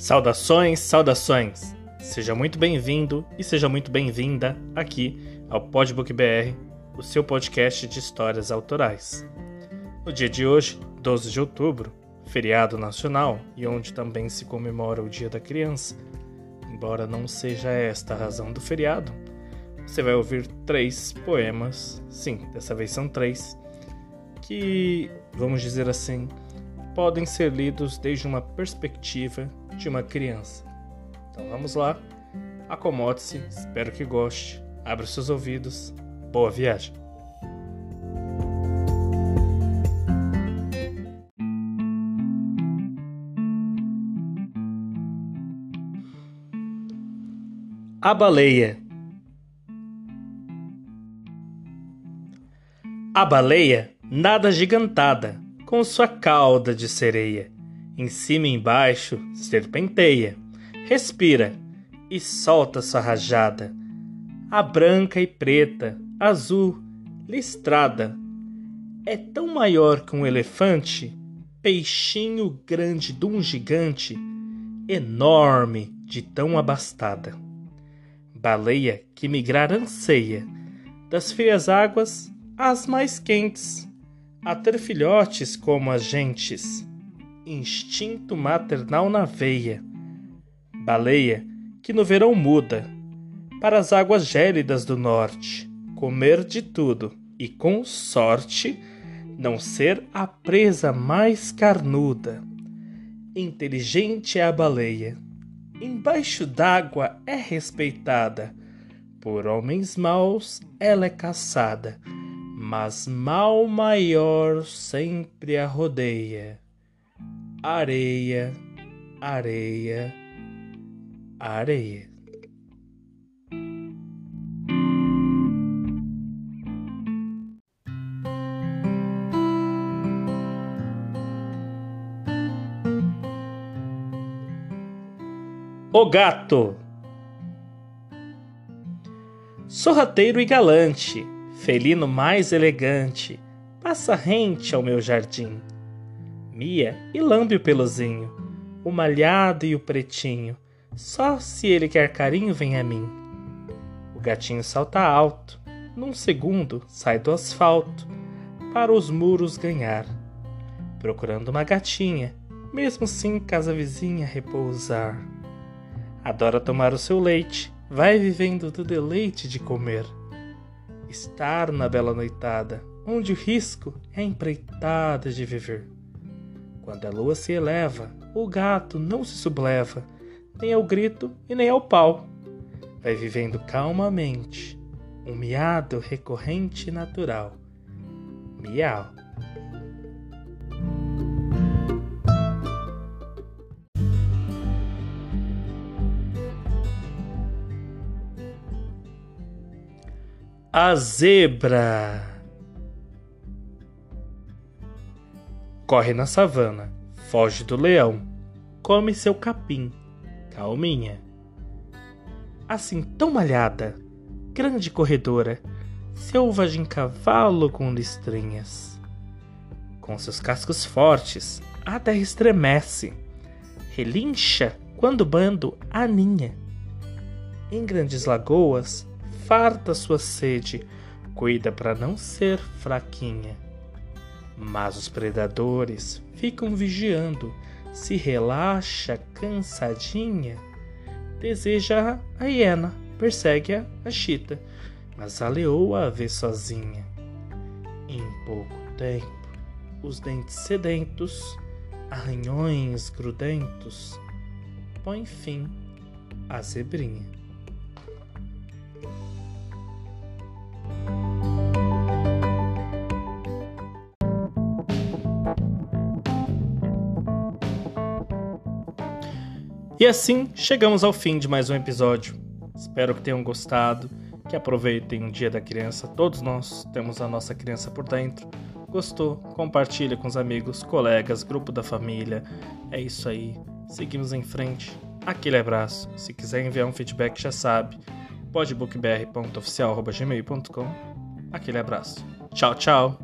Saudações, saudações! Seja muito bem-vindo e seja muito bem-vinda aqui ao Podbook BR, o seu podcast de histórias autorais. No dia de hoje, 12 de outubro, feriado nacional e onde também se comemora o Dia da Criança, embora não seja esta a razão do feriado, você vai ouvir três poemas, sim, dessa vez são três, que, vamos dizer assim, podem ser lidos desde uma perspectiva de uma criança. Então vamos lá, acomode-se, espero que goste, abra seus ouvidos, boa viagem! A baleia. A baleia nada gigantada, com sua cauda de sereia. Em cima e embaixo serpenteia, respira e solta sua rajada. A branca e preta, azul, listrada, é tão maior que um elefante, peixinho grande de um gigante, enorme de tão abastada. Baleia que migrar anseia, das frias águas às mais quentes a ter filhotes como as gentes. Instinto maternal na veia. Baleia que no verão muda para as águas gélidas do norte, comer de tudo e com sorte não ser a presa mais carnuda. Inteligente é a baleia. Embaixo d'água é respeitada. Por homens maus ela é caçada mas mal maior sempre a rodeia. Areia, areia, areia. O gato. Sorrateiro e galante felino mais elegante, passa rente ao meu jardim. Mia e lambe o peluzinho, o malhado e o pretinho, só se ele quer carinho vem a mim. O gatinho salta alto, num segundo sai do asfalto, para os muros ganhar, procurando uma gatinha, mesmo sem casa vizinha repousar. Adora tomar o seu leite, vai vivendo do deleite de comer estar na bela noitada, onde o risco é empreitada de viver. Quando a lua se eleva, o gato não se subleva, nem ao grito e nem ao pau. Vai vivendo calmamente, um miado recorrente e natural. Miau. A zebra corre na savana, foge do leão, come seu capim, calminha. Assim tão malhada, grande corredora, selvagem cavalo com listrinhas. Com seus cascos fortes, a terra estremece, relincha quando o bando aninha. Em grandes lagoas, farta sua sede, cuida para não ser fraquinha. Mas os predadores ficam vigiando, se relaxa cansadinha. Deseja a hiena, persegue a chita, mas a leoa a vê sozinha. Em pouco tempo, os dentes sedentos, arranhões grudentos, põem fim à zebrinha. E assim chegamos ao fim de mais um episódio. Espero que tenham gostado, que aproveitem o Dia da Criança. Todos nós temos a nossa criança por dentro. Gostou? Compartilha com os amigos, colegas, grupo da família. É isso aí. Seguimos em frente. Aquele abraço. Se quiser enviar um feedback, já sabe. podbookbr.oficial.gmail.com Aquele abraço. Tchau, tchau.